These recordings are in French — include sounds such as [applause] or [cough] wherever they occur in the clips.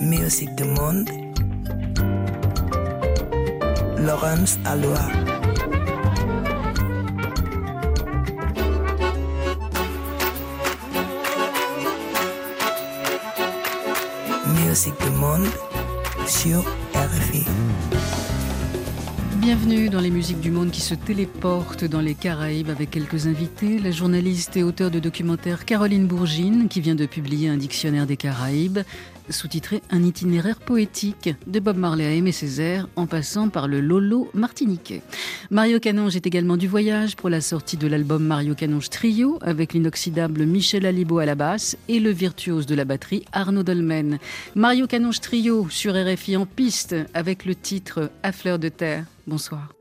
Musique du monde. Laurence Alois. Musique du monde sur RFI. Bienvenue dans les musiques du monde qui se téléportent dans les Caraïbes avec quelques invités. La journaliste et auteure de documentaire Caroline Bourgine qui vient de publier un dictionnaire des Caraïbes sous-titré Un itinéraire poétique de Bob Marley à Aimé Césaire en passant par le Lolo martiniquais. Mario Canonge est également du voyage pour la sortie de l'album Mario Canonge Trio avec l'inoxydable Michel Alibo à la basse et le virtuose de la batterie Arnaud Dolmen. Mario Canonge Trio sur RFI en piste avec le titre À fleur de terre. Bonsoir.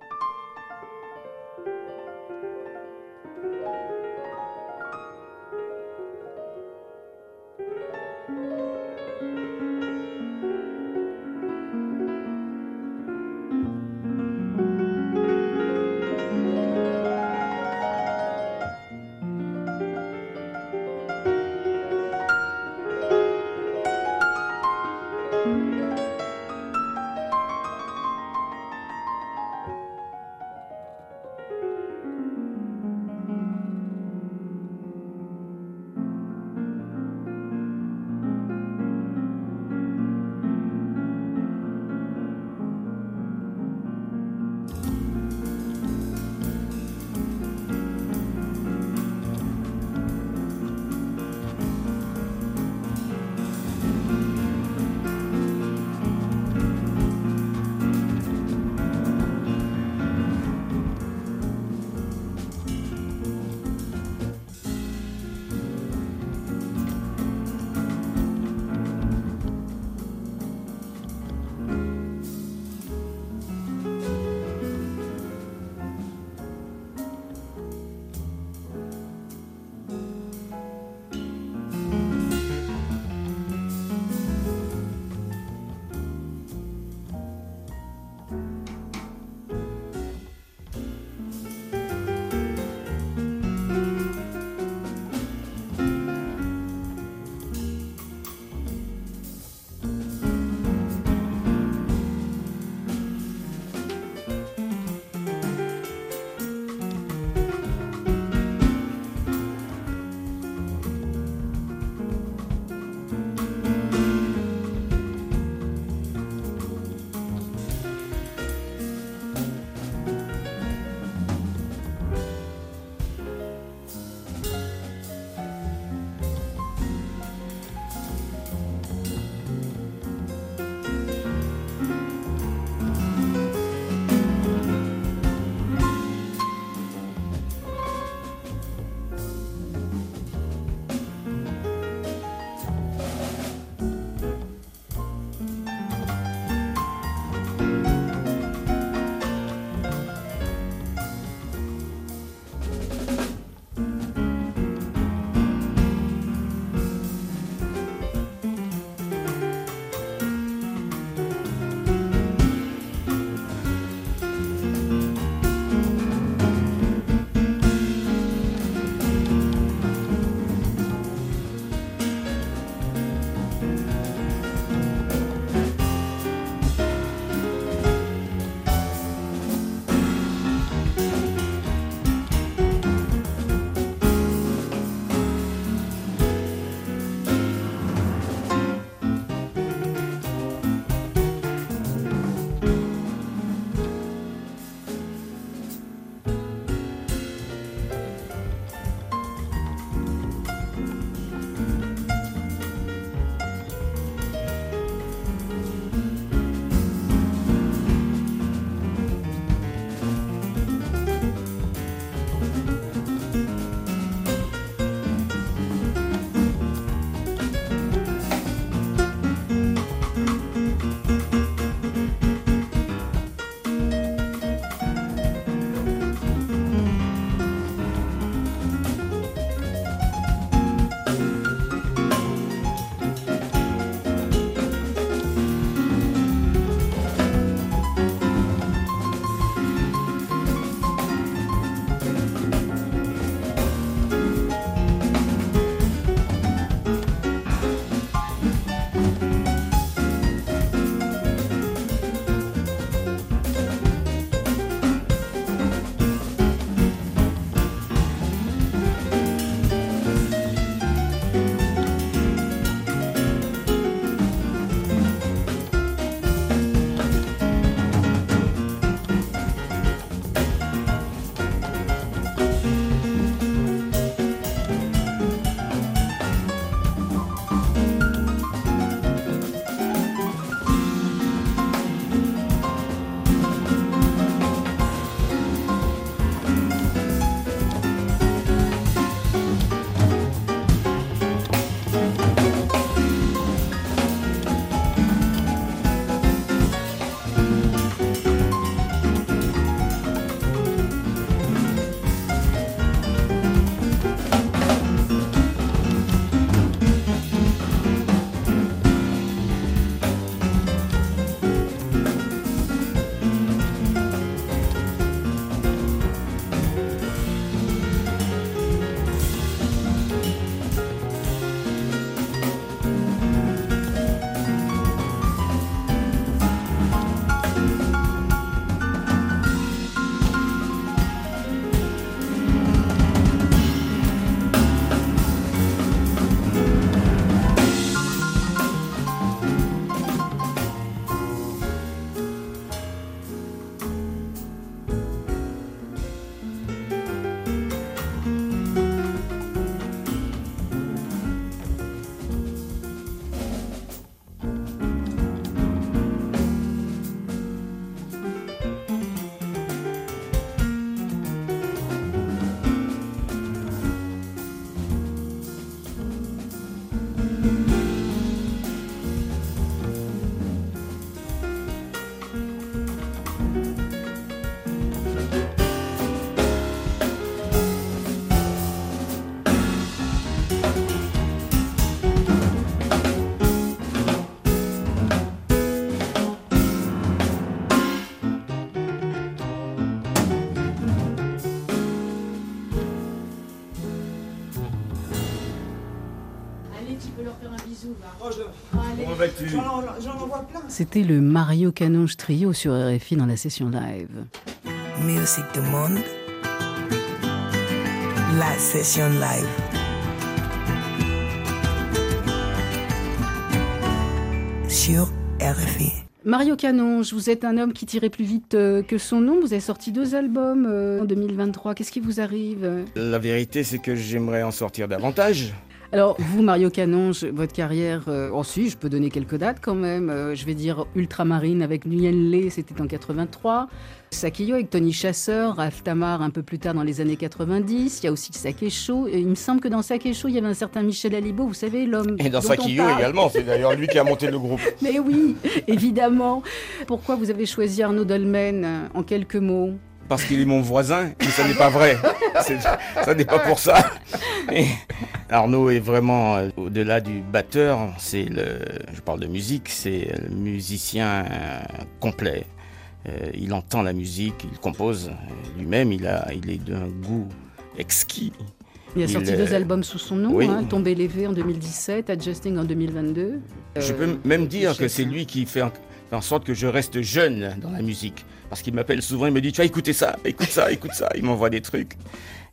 C'était le Mario Canonge Trio sur RFI dans la session live. Musique du monde. La session live. Sur RFI. Mario Canonge, vous êtes un homme qui tirait plus vite euh, que son nom. Vous avez sorti deux albums euh, en 2023. Qu'est-ce qui vous arrive? La vérité, c'est que j'aimerais en sortir davantage. Alors, vous, Mario Canonge, votre carrière, euh, ensuite, je peux donner quelques dates quand même. Euh, je vais dire Ultramarine avec Nguyen Le, c'était en 83. Sakiyo avec Tony Chasseur, Ralph Tamar un peu plus tard dans les années 90. Il y a aussi. Et il me semble que dans Sakesho, il y avait un certain Michel Alibo, vous savez, l'homme. Et dans Sakiyo également, c'est d'ailleurs lui qui a monté le groupe. [laughs] Mais oui, évidemment. Pourquoi vous avez choisi Arnaud Dolmen euh, en quelques mots? Parce qu'il est mon voisin, mais ça n'est pas vrai. Ça n'est pas pour ça. Arnaud est vraiment euh, au-delà du batteur. C'est le, je parle de musique, c'est le musicien euh, complet. Euh, il entend la musique, il compose lui-même. Il a, il est d'un goût exquis. Il a sorti deux albums sous son nom, hein, Tomber lévé en 2017, Adjusting en 2022. Je peux même dire que c'est lui qui fait en sorte que je reste jeune dans la musique. Parce qu'il m'appelle souvent, il me dit, tu vas écouter ça, écoute ça, écoute ça. Il m'envoie des trucs.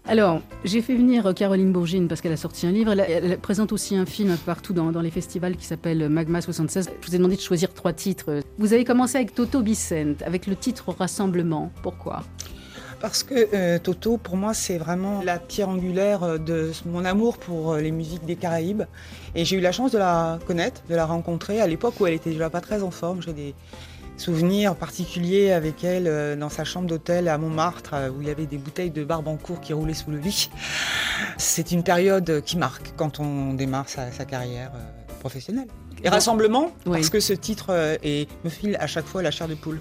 Alors, j'ai fait venir Caroline Bourgine parce qu'elle a sorti un livre. Elle, présente aussi un film partout dans, les festivals qui s'appelle Magma 76. Je vous ai demandé de choisir trois titres. Vous avez commencé avec Toto Bicent, avec le titre Rassemblement. Pourquoi? Parce que euh, Toto, pour moi, c'est vraiment la pierre angulaire de mon amour pour euh, les musiques des Caraïbes. Et j'ai eu la chance de la connaître, de la rencontrer à l'époque où elle était déjà pas très en forme. J'ai des, souvenir particulier avec elle euh, dans sa chambre d'hôtel à Montmartre euh, où il y avait des bouteilles de Barbancourt qui roulaient sous le lit. C'est une période qui marque quand on démarre sa, carrière euh, professionnelle. Et rassemblement, parce que ce titre me file à chaque fois la chair de poule.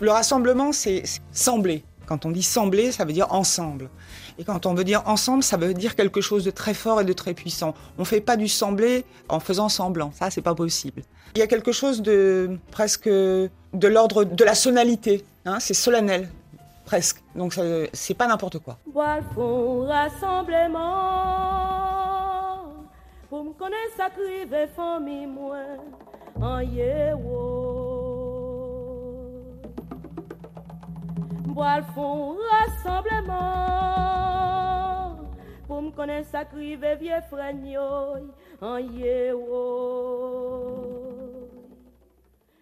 Le rassemblement, c'est sembler. Quand on dit sembler, ça veut dire ensemble. Et quand on veut dire ensemble, ça veut dire quelque chose de très fort et de très puissant. On ne fait pas du semblé en faisant semblant. Ça, c'est pas possible. Il y a quelque chose de presque de l'ordre de la sonalité. Hein, c'est solennel, presque. Donc c'est pas n'importe quoi. rassemblement me en Bois font rassemblement pour me connaître vieux en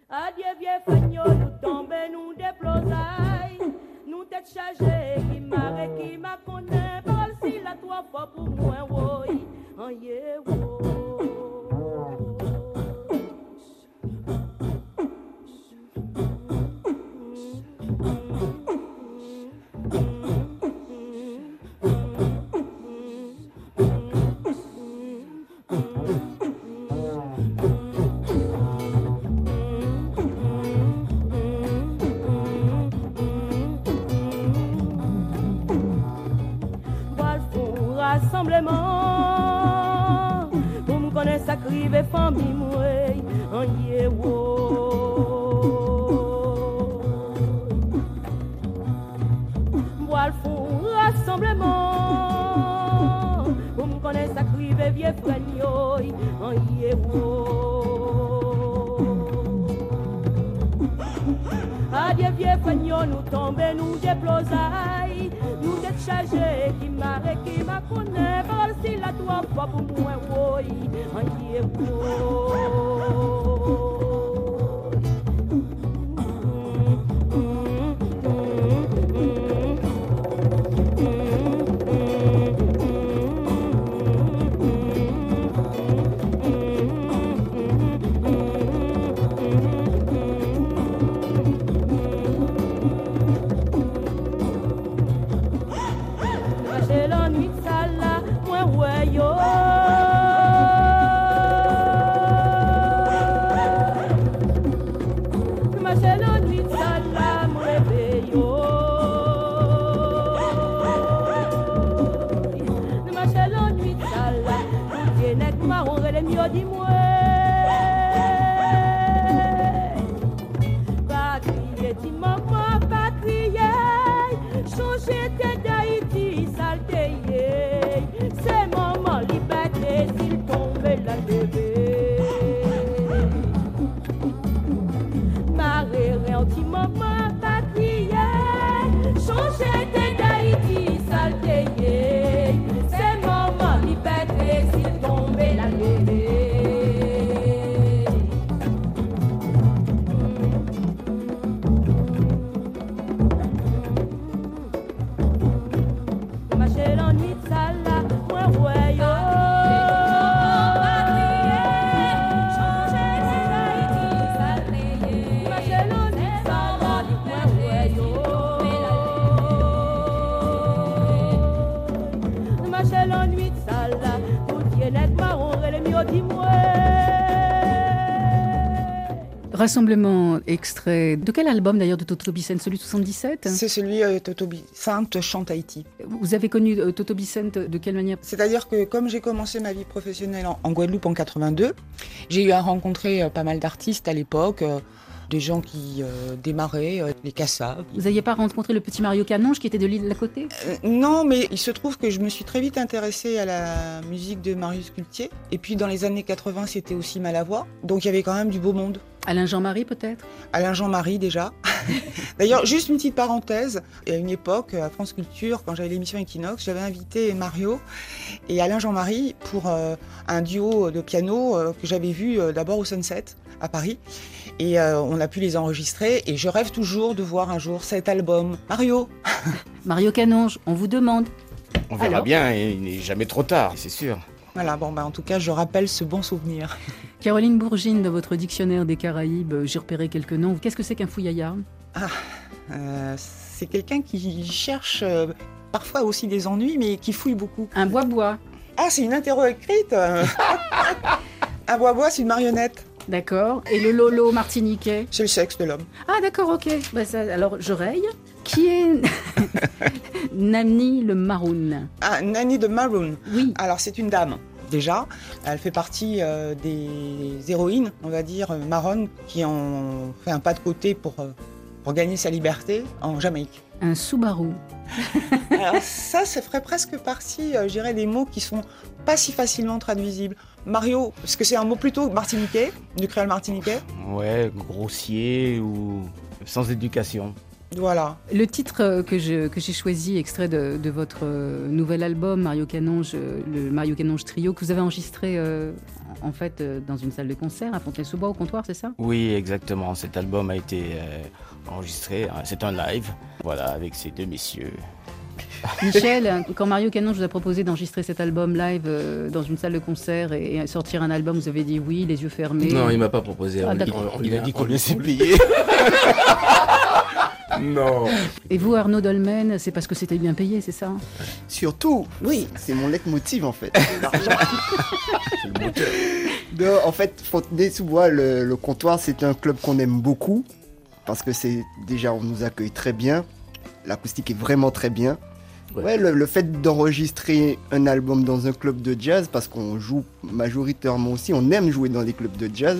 Adieu vieux fagno, nous tombons, nous déplosailles. Nous tête chargée, qui m'a qui m'a connaît. Parle si la toi fois pour moi. En yé, Oh. dis-moi. Rassemblement extrait de quel album d'ailleurs de Toto Bicent Celui de 77 C'est celui euh, Toto Sainte chante Haïti. Vous avez connu euh, Toto Bicent de quelle manière? C'est-à-dire que comme j'ai commencé ma vie professionnelle en, en Guadeloupe en 82, j'ai eu à rencontrer euh, pas mal d'artistes à l'époque. euh, des gens qui euh, démarraient, euh, les Cassaves. Vous n'aviez pas rencontré le petit Mario Canonge qui était de l'île d'à côté? Euh, non, mais il se trouve que je me suis très vite intéressée à la musique de Marius Cultier. Et puis dans les années 80, c'était aussi Malavoie. Donc il y avait quand même du beau monde. Alain Jean-Marie peut-être? Alain Jean-Marie déjà. [laughs] D'ailleurs, juste une petite parenthèse. À une époque, à France Culture, quand j'avais l'émission Equinox, j'avais invité Mario et Alain Jean-Marie pour euh, un duo de piano euh, que j'avais vu euh, d'abord au Sunset à Paris. Et euh, on a pu les enregistrer. Et je rêve toujours de voir un jour cet album. Mario [laughs] Mario Canonge, on vous demande. On verra Alors bien, et il n'est jamais trop tard, c'est sûr. Voilà, bon, bah, en tout cas, je rappelle ce bon souvenir. [laughs] Caroline Bourgine, dans votre dictionnaire des Caraïbes, euh, j'ai repéré quelques noms. Qu'est-ce que c'est qu'un fouillaya? Euh, c'est quelqu'un qui cherche euh, parfois aussi des ennuis, mais qui fouille beaucoup. Un bois-bois. Ah, c'est une interro écrite. [laughs] Un bois-bois, c'est une marionnette. D'accord. Et le Lolo martiniquais C'est le sexe de l'homme. Ah d'accord, ok. Bah, ça- alors je raye. Qui est [laughs] Nani le Maroon? Ah, Nanny de Maroon. Oui. Alors, c'est une dame. Déjà, elle fait partie euh, des héroïnes, on va dire, euh, marronnes, qui ont fait un pas de côté pour, euh, pour gagner sa liberté en Jamaïque. Un Subaru. [laughs] Alors ça, ça ferait presque partie, euh, je dirais, des mots qui sont pas si facilement traduisibles. Mario, parce que c'est un mot plutôt martiniquais, du créole martiniquais. Ouais, grossier ou sans éducation. Voilà. Le titre que je- que j'ai choisi, extrait de, de votre euh, nouvel album Mario Canonge, euh, le Mario Canonge Trio, que vous avez enregistré euh, en fait dans une salle de concert à Fontaine-sous-Bois au comptoir, c'est ça? Oui, exactement. Cet album a été euh, enregistré. hein, C'est un live, voilà, avec ces deux messieurs. [laughs] Michel, quand Mario Canonge vous a proposé d'enregistrer cet album live euh, dans une salle de concert et, et sortir un album, vous avez dit oui, les yeux fermés. Non, il m'a pas proposé. Ah, On- d'accord. on- on Il lui a dit on qu'on lui laissait on- payer. Non. Et vous, Arnaud Dolmen, c'est parce que c'était bien payé, c'est ça? Surtout, Oui. c'est mon leitmotiv en fait. [laughs] Non, en fait, Fontenay-sous-Bois, le, le comptoir, c'est un club qu'on aime beaucoup parce que c'est déjà on nous accueille très bien, l'acoustique est vraiment très bien. Ouais. Ouais, le, le fait d'enregistrer un album dans un club de jazz, parce qu'on joue majoritairement aussi, on aime jouer dans les clubs de jazz,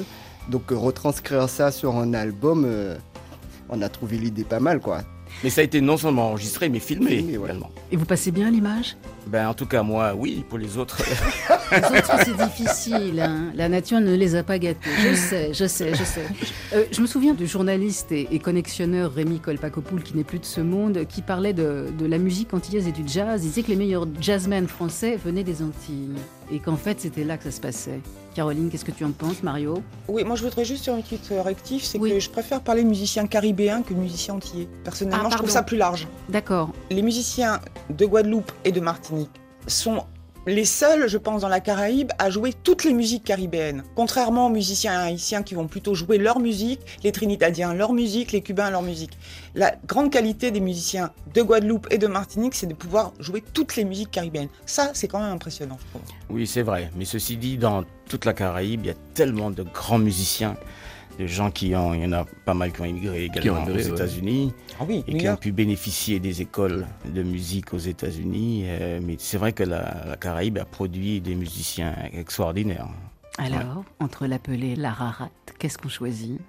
donc euh, retranscrire ça sur un album, euh, on a trouvé l'idée pas mal quoi. Mais ça a été non seulement enregistré, mais filmé Filmé, ouais. également. Et vous passez bien à l'image? Ben, en tout cas, moi, oui, pour les autres. [laughs] Les autres, c'est difficile. hein. La nature ne les a pas gâtés. Je sais, je sais, je sais. Euh, je me souviens du journaliste et, et connexionneur Rémi Colpacopoul, qui n'est plus de ce monde, qui parlait de, de la musique antillaise et du jazz. Il disait que les meilleurs jazzmen français venaient des Antilles. Et qu'en fait, c'était là que ça se passait. Caroline, qu'est-ce que tu en penses, Mario? Oui, moi je voudrais juste faire une petite euh, rectif, c'est Oui. que je préfère parler de musiciens caribéens que de musiciens antillais. Personnellement, Ah, je trouve ça plus large. D'accord. Les musiciens de Guadeloupe et de Martinique sont les seuls, je pense, dans la Caraïbe à jouer toutes les musiques caribéennes. Contrairement aux musiciens haïtiens qui vont plutôt jouer leur musique, les Trinidadiens leur musique, les Cubains leur musique. La grande qualité des musiciens de Guadeloupe et de Martinique, c'est de pouvoir jouer toutes les musiques caribéennes. Ça, c'est quand même impressionnant, je. Oui, c'est vrai. Mais ceci dit, dans toute la Caraïbe, il y a tellement de grands musiciens, de gens qui ont, il y en a pas mal qui ont immigré également aux ouais. États-Unis Ah oui, et qui ont pu bénéficier des écoles de musique aux États-Unis. euh, mais c'est vrai que la, la Caraïbe a produit des musiciens extraordinaires. Alors, entre l'appelé et la rarate, qu'est-ce qu'on choisit?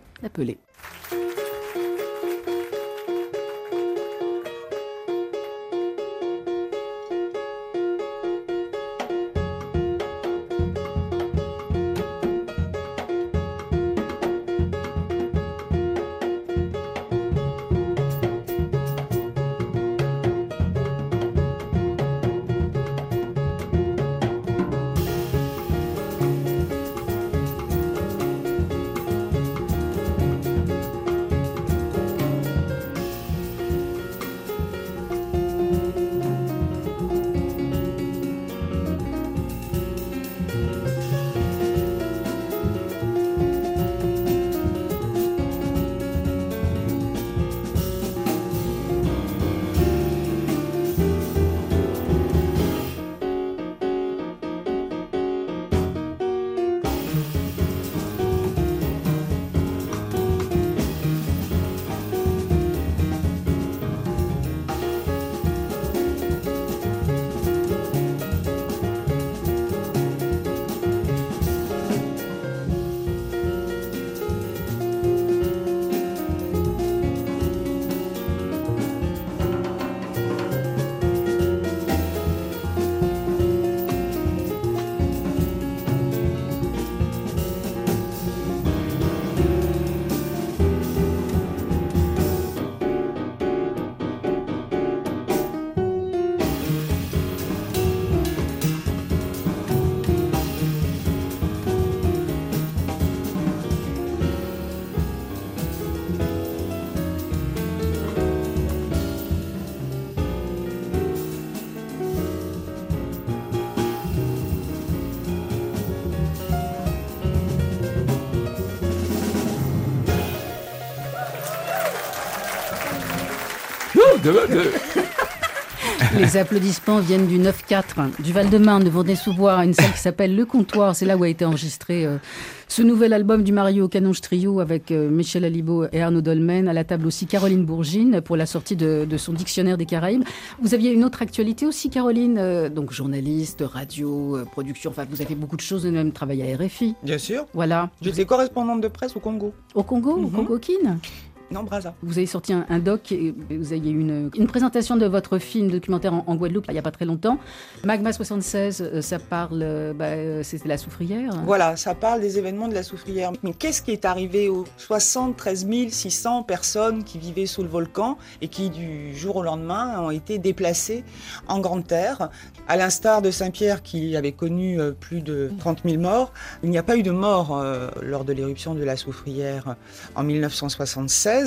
Les applaudissements viennent du 9-4, du Val-de-Marne, de sous bois une salle qui s'appelle Le Comptoir. C'est là où a été enregistré euh, ce nouvel album du Mario Canonge Trio avec euh, Michel Alibo et Arnaud Dolmen. À la table aussi Caroline Bourgine pour la sortie de, son dictionnaire des Caraïbes. Vous aviez une autre actualité aussi, Caroline, euh, donc journaliste, radio, production. Enfin, vous avez beaucoup de choses, de même travail à RFI. Bien sûr. Voilà. J'étais correspondante de presse au Congo. Au Congo, au mhm. Congo Kin non. Vous avez sorti un, doc, et vous avez eu une, une, présentation de votre film documentaire en, Guadeloupe il n'y a pas très longtemps. Magma 76, euh, ça parle, euh, bah, euh, c'était la soufrière. Voilà, ça parle des événements de la soufrière. Mais qu'est-ce qui est arrivé aux 73 600 personnes qui vivaient sous le volcan et qui, du jour au lendemain, ont été déplacées en grande terre? À l'instar de Saint-Pierre qui avait connu plus de 30 000 morts, il n'y a pas eu de mort lors de l'éruption de la soufrière en 1976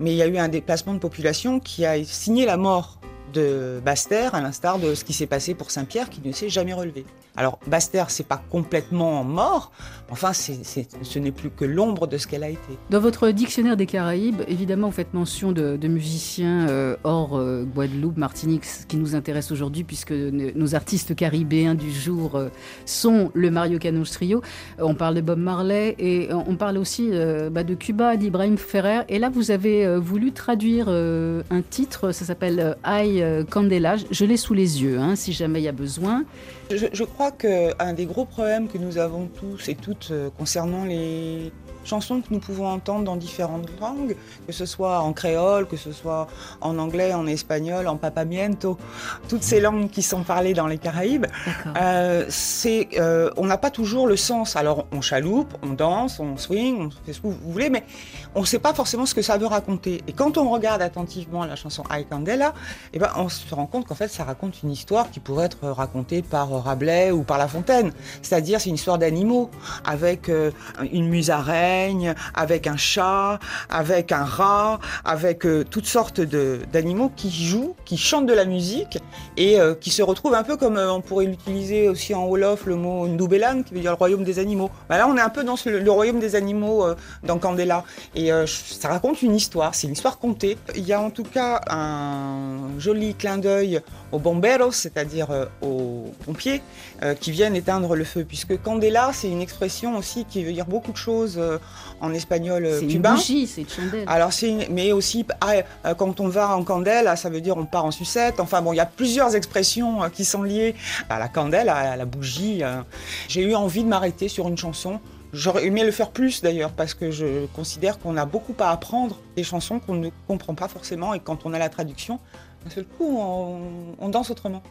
mais il y a eu un déplacement de population qui a signé la mort de Baster, à l'instar de ce qui s'est passé pour Saint-Pierre, qui ne s'est jamais relevé. Alors, Baster, c'est pas complètement mort, enfin, ce n'est plus que l'ombre de ce qu'elle a été. Dans votre dictionnaire des Caraïbes, évidemment, vous faites mention de, musiciens euh, hors euh, Guadeloupe, Martinique, ce qui nous intéresse aujourd'hui, puisque nos artistes caribéens du jour euh, sont le Mario Canos Trio. on parle de Bob Marley et on parle aussi bah, de Cuba, d'Ibrahim Ferrer. Et là, vous avez voulu traduire un titre, ça s'appelle I Candela. Je l'ai sous les yeux, hein, si jamais il y a besoin. Je, crois qu'un des gros problèmes que nous avons tous et toutes euh, concernant les chansons que nous pouvons entendre dans différentes langues, que ce soit en créole, que ce soit en anglais, en espagnol, en papamiento, toutes ces langues qui sont parlées dans les Caraïbes, euh, c'est, euh, on n'a pas toujours le sens. Alors on chaloupe, on danse, on swing, on fait ce que vous voulez, mais on ne sait pas forcément ce que ça veut raconter. Et quand on regarde attentivement la chanson I Candela, eh ben, on se rend compte qu'en fait ça raconte une histoire qui pourrait être racontée par Rabelais ou par La Fontaine. C'est-à-dire c'est une histoire d'animaux avec euh, une avec un chat, avec un rat, avec euh, toutes sortes d'animaux qui jouent, qui chantent de la musique et euh, qui se retrouvent un peu comme on pourrait l'utiliser aussi en Wolof le mot Ndubelan qui veut dire le royaume des animaux. Ben là on est un peu dans le royaume des animaux dans Candela. Et euh, ça raconte une histoire, c'est une histoire contée. Il y a en tout cas un joli clin d'œil aux bomberos, c'est-à-dire euh, aux pompiers, euh, qui viennent éteindre le feu. Puisque candela, c'est une expression aussi qui veut dire beaucoup de choses en espagnol cubain. C'est une bougie, c'est une chandelle. Alors, mais aussi, ah, quand on va en candelle, ça veut dire on part en sucette. Enfin bon, il y a plusieurs expressions qui sont liées à la candelle, à la bougie. J'ai eu envie de m'arrêter sur une chanson J'aurais aimé le faire plus d'ailleurs parce que je considère qu'on a beaucoup à apprendre des chansons qu'on ne comprend pas forcément et quand on a la traduction, d'un seul coup on, on danse autrement.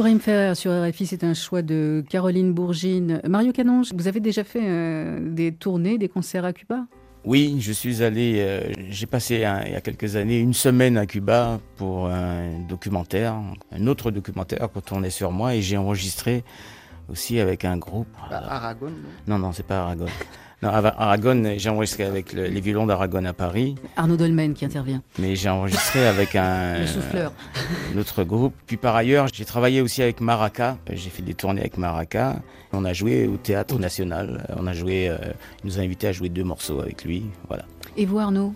Ibrahim Ferrer sur RFI, c'est un choix de Caroline Bourgine. Mario Canonge, vous avez déjà fait euh, des tournées, des concerts à Cuba? Oui, je suis allé, euh, j'ai passé il y a quelques années une semaine à Cuba pour un documentaire, un autre documentaire qu'on tournait sur moi et j'ai enregistré aussi avec un groupe. Bah, Aragon Non, non, c'est pas Aragon. Non, Aragon, j'ai enregistré avec les violons d'Aragon à Paris. Arnaud Dolmen qui intervient. Mais j'ai enregistré avec un, souffleur. autre groupe. Puis par ailleurs, j'ai travaillé aussi avec Maraca. J'ai fait des tournées avec Maraca. On a joué au Théâtre National. On a joué, euh, il nous a invités à jouer deux morceaux avec lui. Voilà. Et vous, Arnaud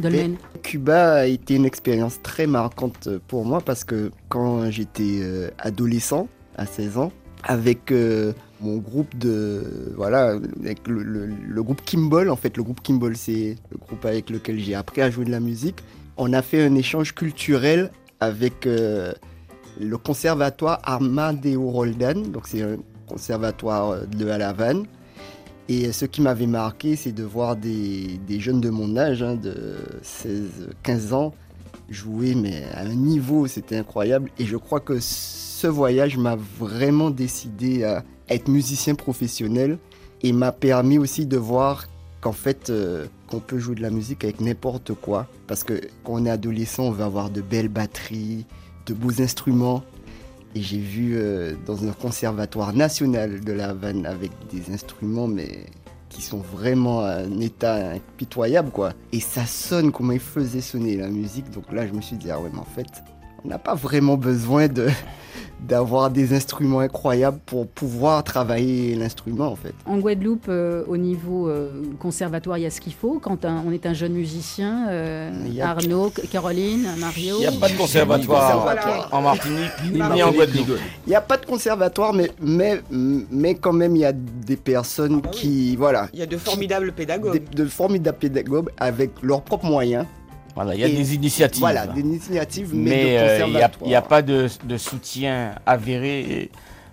Dolmen. Cuba a été une expérience très marquante pour moi parce que quand j'étais euh, adolescent, à 16 ans, avec euh, mon groupe de voilà avec le, groupe Kimball en fait le groupe Kimball c'est le groupe avec lequel j'ai appris à jouer de la musique. On a fait un échange culturel avec euh, le conservatoire Armadeo Roldan donc c'est un conservatoire de La Havane. Et ce qui m'avait marqué c'est de voir des, jeunes de mon âge hein, de 16 15 ans jouer mais à un niveau c'était incroyable. Et je crois que voyage m'a vraiment décidé à être musicien professionnel et m'a permis aussi de voir qu'en fait, euh, qu'on peut jouer de la musique avec n'importe quoi. Parce que quand on est adolescent, on veut avoir de belles batteries, de beaux instruments. Et j'ai vu euh, dans un conservatoire national de la Havane avec des instruments, mais qui sont vraiment à un état impitoyable, quoi. Et ça sonne comme il faisait sonner la musique. Donc là, je me suis dit, ah ouais, mais en fait, on n'a pas vraiment besoin de [laughs] d'avoir des instruments incroyables pour pouvoir travailler l'instrument en fait. En Guadeloupe, euh, au niveau euh, conservatoire, il y a ce qu'il faut quand on est un jeune musicien. Euh, Arnaud, Caroline, Mario. Il n'y a pas de conservatoire, en Martinique ni, en Guadeloupe. Il n'y a pas de conservatoire, mais, mais, mais quand même il y a des personnes ah qui voilà. Il y a de formidables pédagogues. de formidables pédagogues avec leurs propres moyens voilà, il y a des initiatives. Voilà, des initiatives, mais, euh, il n'y a, pas de, soutien avéré.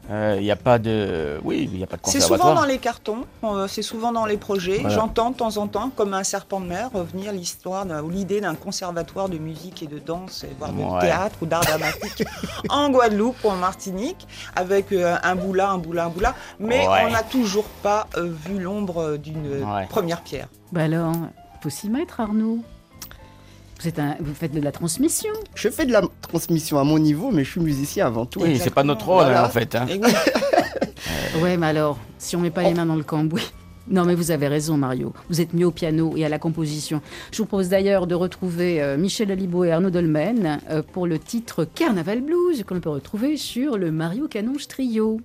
Euh, il n'y a pas de, oui, il y a pas de C'est souvent dans les cartons, euh, c'est souvent dans les projets. J'entends de temps en temps, comme un serpent de mer, revenir l'histoire ou l'idée d'un conservatoire de musique et de danse, voire de théâtre ou d'art dramatique [laughs] en Guadeloupe ou en Martinique, avec un boula, un boula, un boula. Mais on n'a toujours pas vu l'ombre d'une première pierre. Bah alors, faut s'y mettre, Arnaud. Vous, faites de la transmission. Je fais de la transmission à mon niveau, mais je suis musicien avant tout. Oui, c'est pas notre rôle hein, en fait. Hein. [laughs] ouais, mais alors, si on met pas les mains dans le cambouis. [laughs] Non, mais vous avez raison, Mario. Vous êtes mieux au piano et à la composition. Je vous propose d'ailleurs de retrouver euh, Michel Alibo et Arnaud Dolmen euh, pour le titre Carnaval Blues, qu'on peut retrouver sur le Mario Canonge Trio.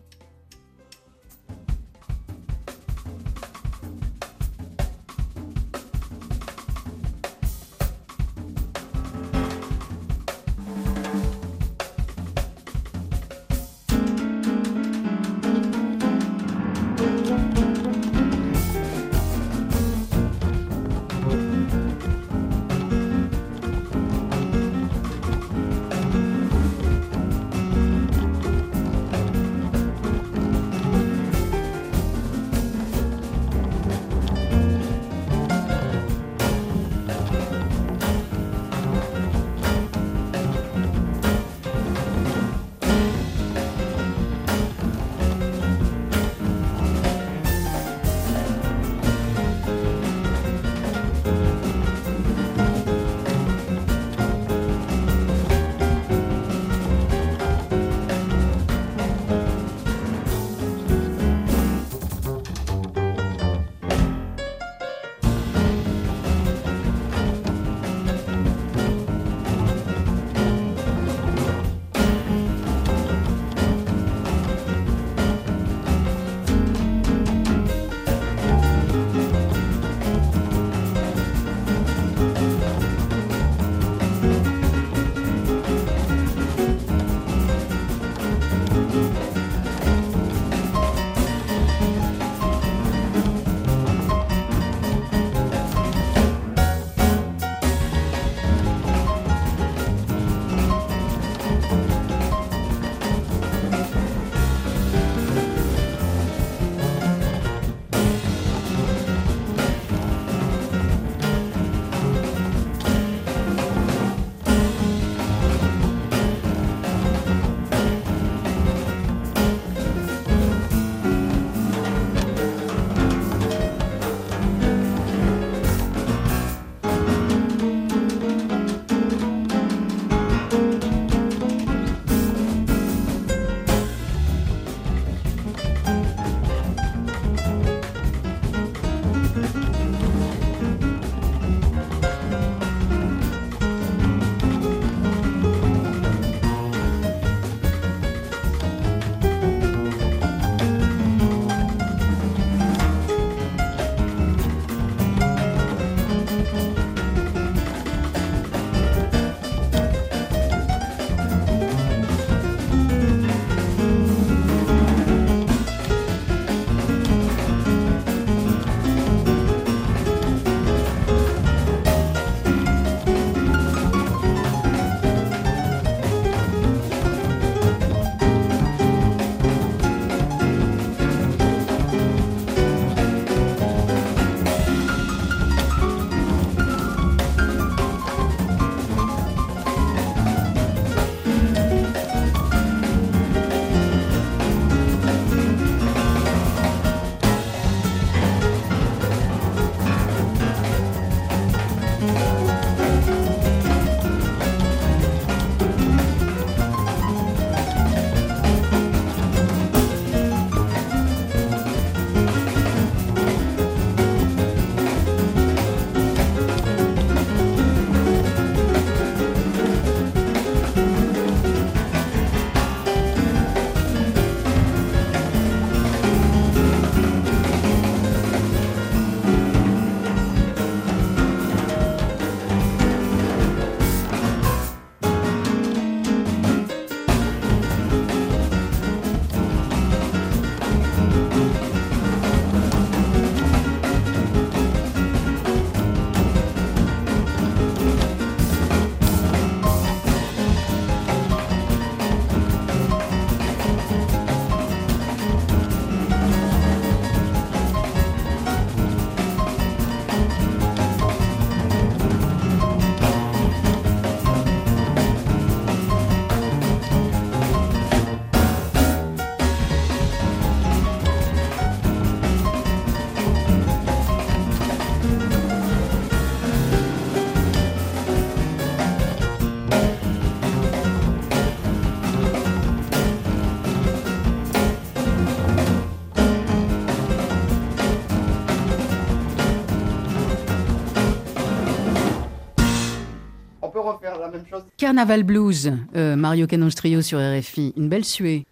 Carnaval Blues, euh, Mario Canonge Trio sur RFI, une belle suée.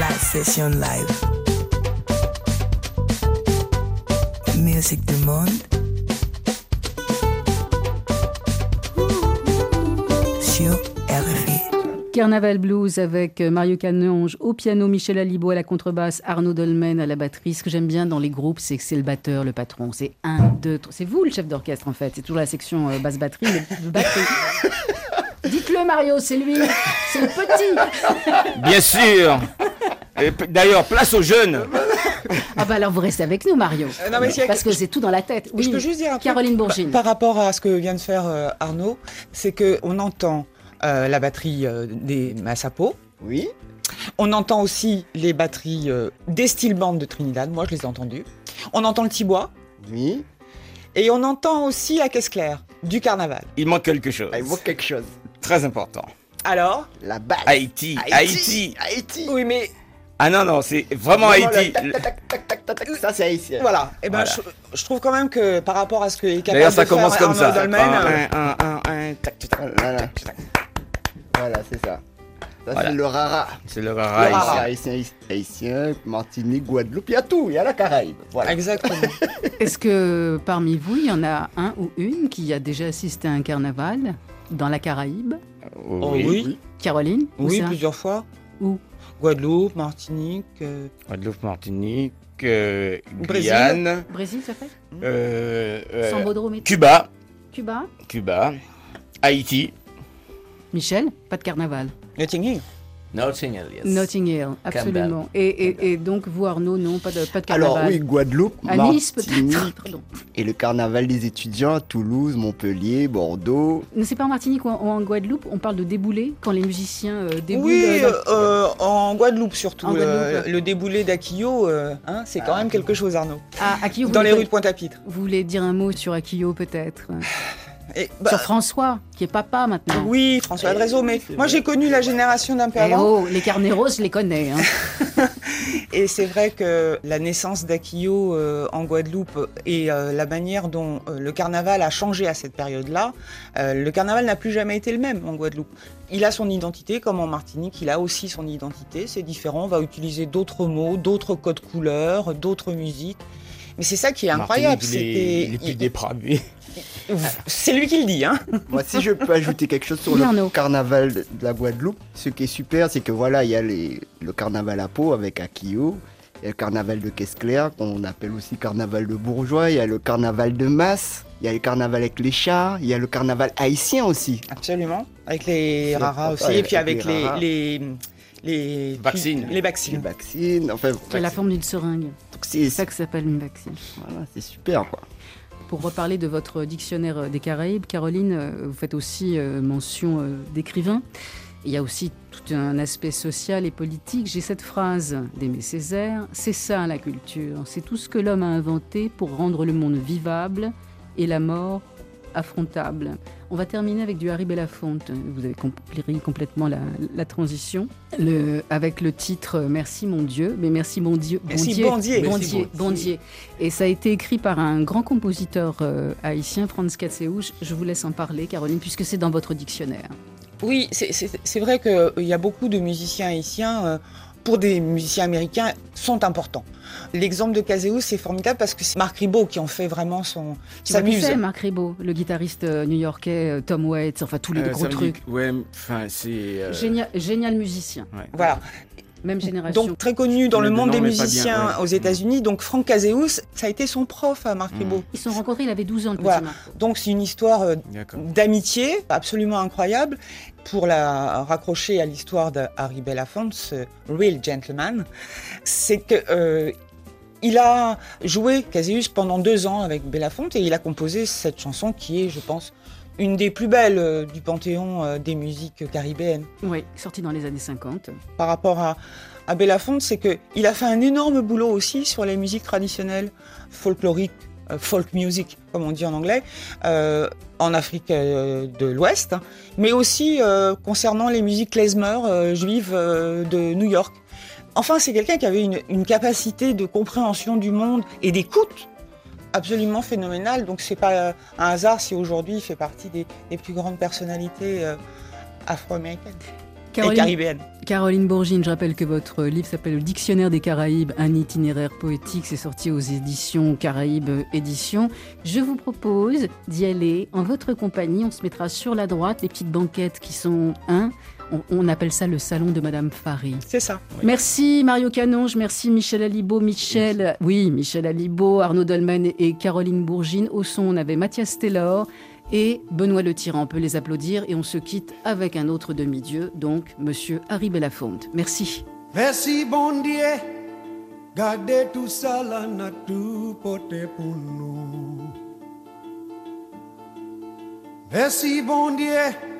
La session live. Musique du monde. Sur RFI. Carnaval Blues avec euh, Mario Canonge au piano, Michel Alibo à la contrebasse, Arnaud Dolmen à la batterie. Ce que j'aime bien dans les groupes, c'est que c'est le batteur, le patron. C'est un, deux, trois. C'est vous le chef d'orchestre en fait. C'est toujours la section euh, basse batterie, mais le batterie. [laughs] Dites-le Mario, c'est lui, c'est le petit. Bien sûr D'ailleurs, place aux jeunes Ah bah alors vous restez avec nous Mario. Euh, non, mais Parce que c'est tout dans la tête. Je peux juste dire un truc Caroline Bourgine. Par rapport à ce que vient de faire euh, Arnaud, c'est que on entend euh, la batterie euh, des Massapo, Oui. on entend aussi les batteries euh, des steel bands de Trinidad, moi je les ai entendues. On entend le tibois Oui. et on entend aussi la caisse claire du carnaval. Il manque quelque chose. Ah, il voit quelque chose. Très important. Alors La balle. Haïti. Haïti. Haïti. Oui, mais Ah non, non, c'est vraiment Haïti. le Ça, c'est haïtien. voilà. Et ben, Voilà. je, trouve quand même que par rapport à ce que est capable D'ailleurs, ça commence comme ça. Dolmen, Un, un, un, un, un, tac, tac, tac, Voilà. c'est ça. Ça, Voilà. c'est le rara. C'est le Le rara rara. ici. Haïtien, haïtien, Martinique, Guadeloupe, il y a tout. Il y a la Caraïbe. Voilà. Exactement. Est-ce que parmi vous, il y en a un ou une qui a déjà assisté à un carnaval? Dans la Caraïbe Oh oui. Caroline Oui, ça plusieurs fois. Où Guadeloupe, Martinique. euh, Guadeloupe, Martinique, euh, Brésil. Guyane, Brésil, ça fait euh, euh, Sambodrome et Cuba, Cuba Cuba, Haïti. Michel Pas de carnaval. Hill. Notting Hill, yes. Notting Hill, absolument. Et, et- et donc, vous, Arnaud, non, pas de, pas de carnaval. Alors oui, Guadeloupe, À Nice, Martinique, peut-être [laughs] Pardon. et le carnaval des étudiants à Toulouse, Montpellier, Bordeaux. Ne c'est pas en Martinique ou en, ou en Guadeloupe, on parle de déboulé quand les musiciens euh, déboulent. Oui, euh, dans- euh, en Guadeloupe surtout. En euh, Guadeloupe. le déboulé euh, hein, c'est quand même quelque chose, Arnaud. Ah, vous Dans les voulez- rues de Pointe-à-Pitre. Vous voulez dire un mot sur Akio, peut-être? [laughs] Et, bah, Sur François, qui est papa maintenant. oui, François Adrezo, mais moi j'ai connu la génération d'un peu Eh avant. oh, les carneros, je les connais. hein. [laughs] Et c'est vrai que la naissance d'Akio euh, en Guadeloupe et euh, la manière dont euh, le carnaval a changé à cette période-là, le carnaval n'a plus jamais été le même en Guadeloupe. Il a son identité, comme en Martinique, il a aussi son identité. C'est différent, on va utiliser d'autres mots, d'autres codes couleurs, d'autres musiques. Mais c'est ça qui est incroyable. C'était- plus dépravé. C'est lui qui le dit, hein. Moi, si je peux ajouter quelque chose sur le Arnaud. carnaval de de la Guadeloupe, ce qui est super, c'est que voilà, il y a les- le carnaval à Pau avec Akio, il y a le carnaval de Caisse-Claire, qu'on appelle aussi carnaval de Bourgeois, il y a le carnaval de Masse, il y a le carnaval avec les chars, il y a le carnaval haïtien aussi. Absolument. Avec les raras aussi, ouais, et puis avec avec les les, les, les, Vaccines. Les Les vaccines. enfin, a la forme d'une seringue. donc c'est C'est ça que ça s'appelle une vaccine. voilà, c'est super quoi. Pour reparler de votre dictionnaire euh, des Caraïbes, Caroline, euh, vous faites aussi euh, mention d'écrivains. Il y a aussi tout un aspect social et politique. J'ai cette phrase d'Aimé Césaire C'est ça la culture. C'est tout ce que l'homme a inventé pour rendre le monde vivable et la mort affrontable. On va terminer avec du Harry Belafonte. Vous avez compris complètement la, la transition. Le, avec le titre Merci mon Dieu. Mais merci mon Dieu. Merci, Dieu. Bondier. Bon Merci, Dieu, bon Dieu. Et ça a été écrit par un grand compositeur euh, haïtien, Franz Katseouch. Je vous laisse en parler, Caroline, puisque c'est dans votre dictionnaire. Oui, c'est vrai qu'il y a beaucoup de musiciens haïtiens, euh, pour des musiciens américains, sont importants. L'exemple de Caséus, c'est formidable parce que c'est Marc Ribot qui en fait vraiment son, Tu sa vois muse. Marc Ribot, le guitariste euh, new-yorkais, euh, Tom Waits, enfin tous les Euh, gros trucs. Ouais, enfin, c'est. euh, Génial, génial musicien, ouais. Voilà. Même génération. Donc très connu dans le de monde des bien, musiciens ouais. aux États-Unis. Donc Franck Caséus, ça a été son prof à Marc Mm. Ribot. Ils se sont rencontrés, il avait 12 ans, le petit Voilà. Marc. Donc c'est une histoire euh, d'amitié absolument incroyable pour la raccrocher à l'histoire de Harry Belafonte, ce real gentleman, c'est que euh, il a joué Caséus pendant deux ans avec Belafonte et il a composé cette chanson qui est, je pense, une des plus belles euh, du panthéon euh, des musiques caribéennes. Oui, sorti dans les années 50. Par rapport à, à Belafonte, c'est que il a fait un énorme boulot aussi sur les musiques traditionnelles folkloriques, euh, folk music, comme on dit en anglais, en Afrique de l'Ouest, hein, mais aussi concernant les musiques klezmer juives de New York. Enfin, c'est quelqu'un qui avait une, une capacité de compréhension du monde et d'écoute absolument phénoménal. Donc c'est pas un hasard si aujourd'hui il fait partie des, plus grandes personnalités euh, afro-américaines. Caroline, Caroline Bourgine, je rappelle que votre livre s'appelle Le Dictionnaire des Caraïbes, un itinéraire poétique. C'est sorti aux éditions Caraïbes Éditions. Je vous propose d'y aller en votre compagnie. On se mettra sur la droite les petites banquettes qui sont un. On, appelle ça le salon de Madame Fari. C'est ça. Merci Mario Canonge, merci Michel Alibo, Michel, oui, Michel Alibo, Arnaud Dolmen et Caroline Bourgine. Au son, on avait Mathias Taylor et Benoît Le Tyran. On peut les applaudir et on se quitte avec un autre demi-dieu, donc Monsieur Harry Belafonte. Merci. Merci, bon Dieu. Gardez tout ça là, n'a tout porté pour nous. Merci, bon Dieu.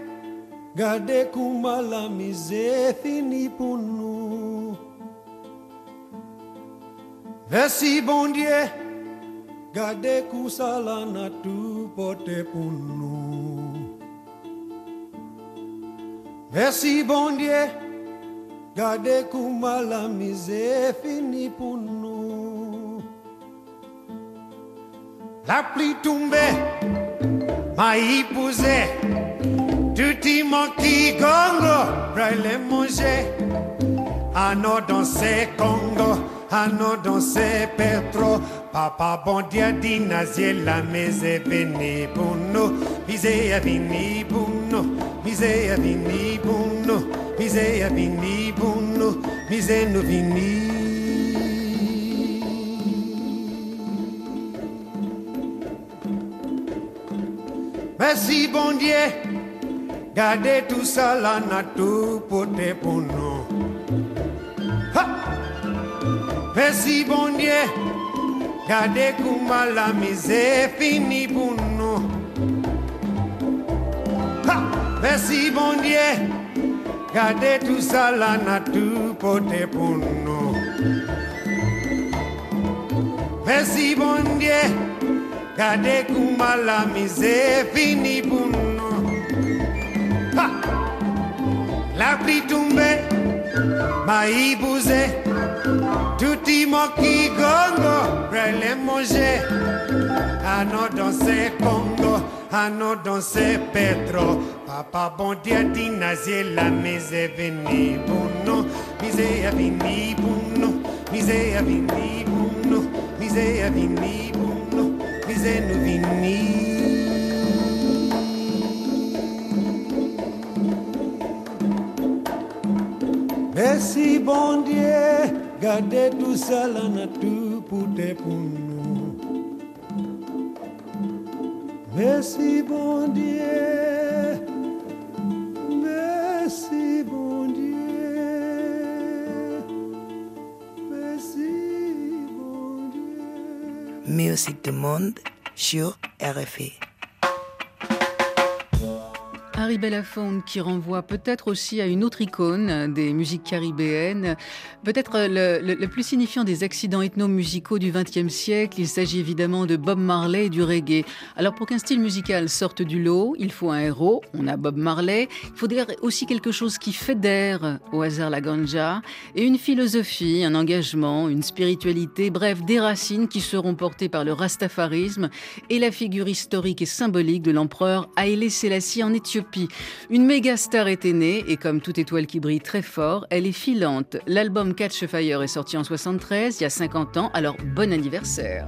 Gardez comment la misère finit pour nous. Merci, bon Dieu. Gardez que ça n'a tout porté pour nous. Merci bon Dieu. Gardez comment la misère finit pour nous. La pluie tombée m'a épousé. Tout y manque gongo, les manger. À nos danser Congo, à nos danser Petro. Papa bon Dieu dit la mese veni bunno, mise a vini bunno, mise a vini bunno, mise a vini bunno, mise no vini. Merci bon Dieu, gardez tout ça là, n'a tout porté pour nous. Merci bon Dieu. Gardez comment la misère finit pour nous. Merci bon Dieu. Gardez tout ça la nature porté pour nous. Merci bon Dieu. Gardez comment la misère finit pour nous. La pluie tombée m'a épousé. Tout y qui gongo, prele manger. À nos danser Congo, à nos danser Petro. Papa bon Dieu dit nazier la mise veni buno, mise a vini buno, mise a vini buno, mise a vini buno, mise nu vini. Merci bon Dieu. Gardez tout ça la nature pour tes pour. Merci bon Dieu. Merci bon Dieu. Merci bon Dieu. Musique du monde sur RFI. Harry Belafonte qui renvoie peut-être aussi à une autre icône des musiques caribéennes, peut-être le, plus signifiant des accidents ethno-musicaux du XXe siècle. Il s'agit évidemment de Bob Marley et du reggae. Alors pour qu'un style musical sorte du lot, il faut un héros, on a Bob Marley, il faut aussi quelque chose qui fédère au hasard la ganja, et une philosophie, un engagement, une spiritualité, bref, des racines qui seront portées par le rastafarisme et la figure historique et symbolique de l'empereur Haile Selassie en Éthiopie. Une méga star était née et comme toute étoile qui brille très fort, elle est filante. L'album Catch Fire est sorti en 73, il y a 50 ans, alors bon anniversaire.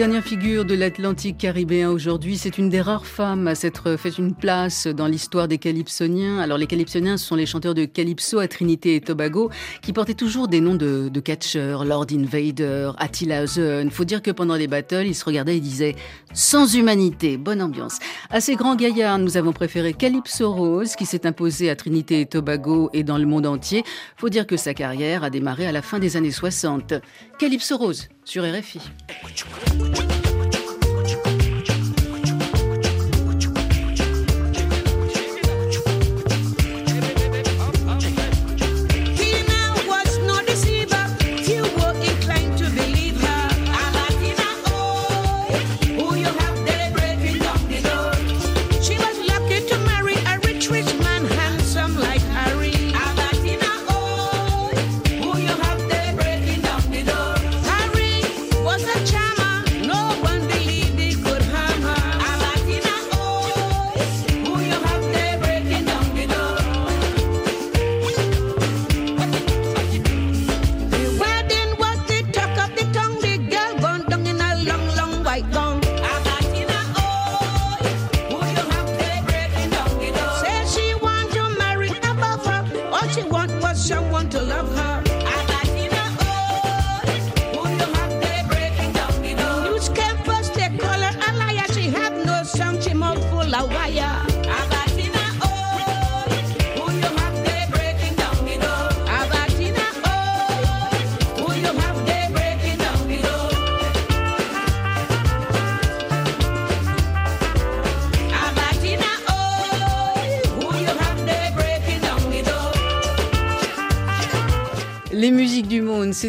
Dernière figure de l'Atlantique caribéen aujourd'hui, c'est une des rares femmes à s'être fait une place dans l'histoire des calypsoniens. Alors les calypsoniens, ce sont les chanteurs de calypso à Trinité et Tobago qui portaient toujours des noms de, catcheurs, Lord Invader, Attila Il Faut dire que pendant les battles, ils se regardaient et disaient sans humanité, bonne ambiance. À ces grands gaillards, nous avons préféré Calypso Rose qui s'est imposé à Trinité et Tobago et dans le monde entier. Faut dire que sa carrière a démarré à la fin des années 60. Calypso Rose sur RFI.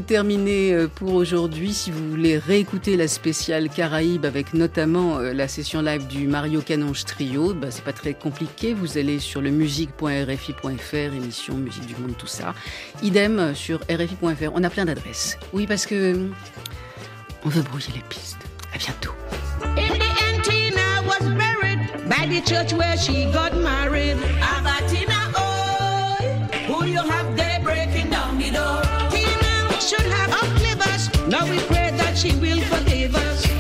Terminé euh, pour aujourd'hui. Si vous voulez réécouter la spéciale Caraïbes avec notamment euh, la session live du Mario Canonge Trio, bah, c'est pas très compliqué. Vous allez sur le musique.rfi.fr, émission Musique du Monde, tout ça. Idem euh, sur rfi.fr. On a plein d'adresses. Oui, parce que on veut brouiller les pistes. À bientôt. Now we pray that she will forgive us.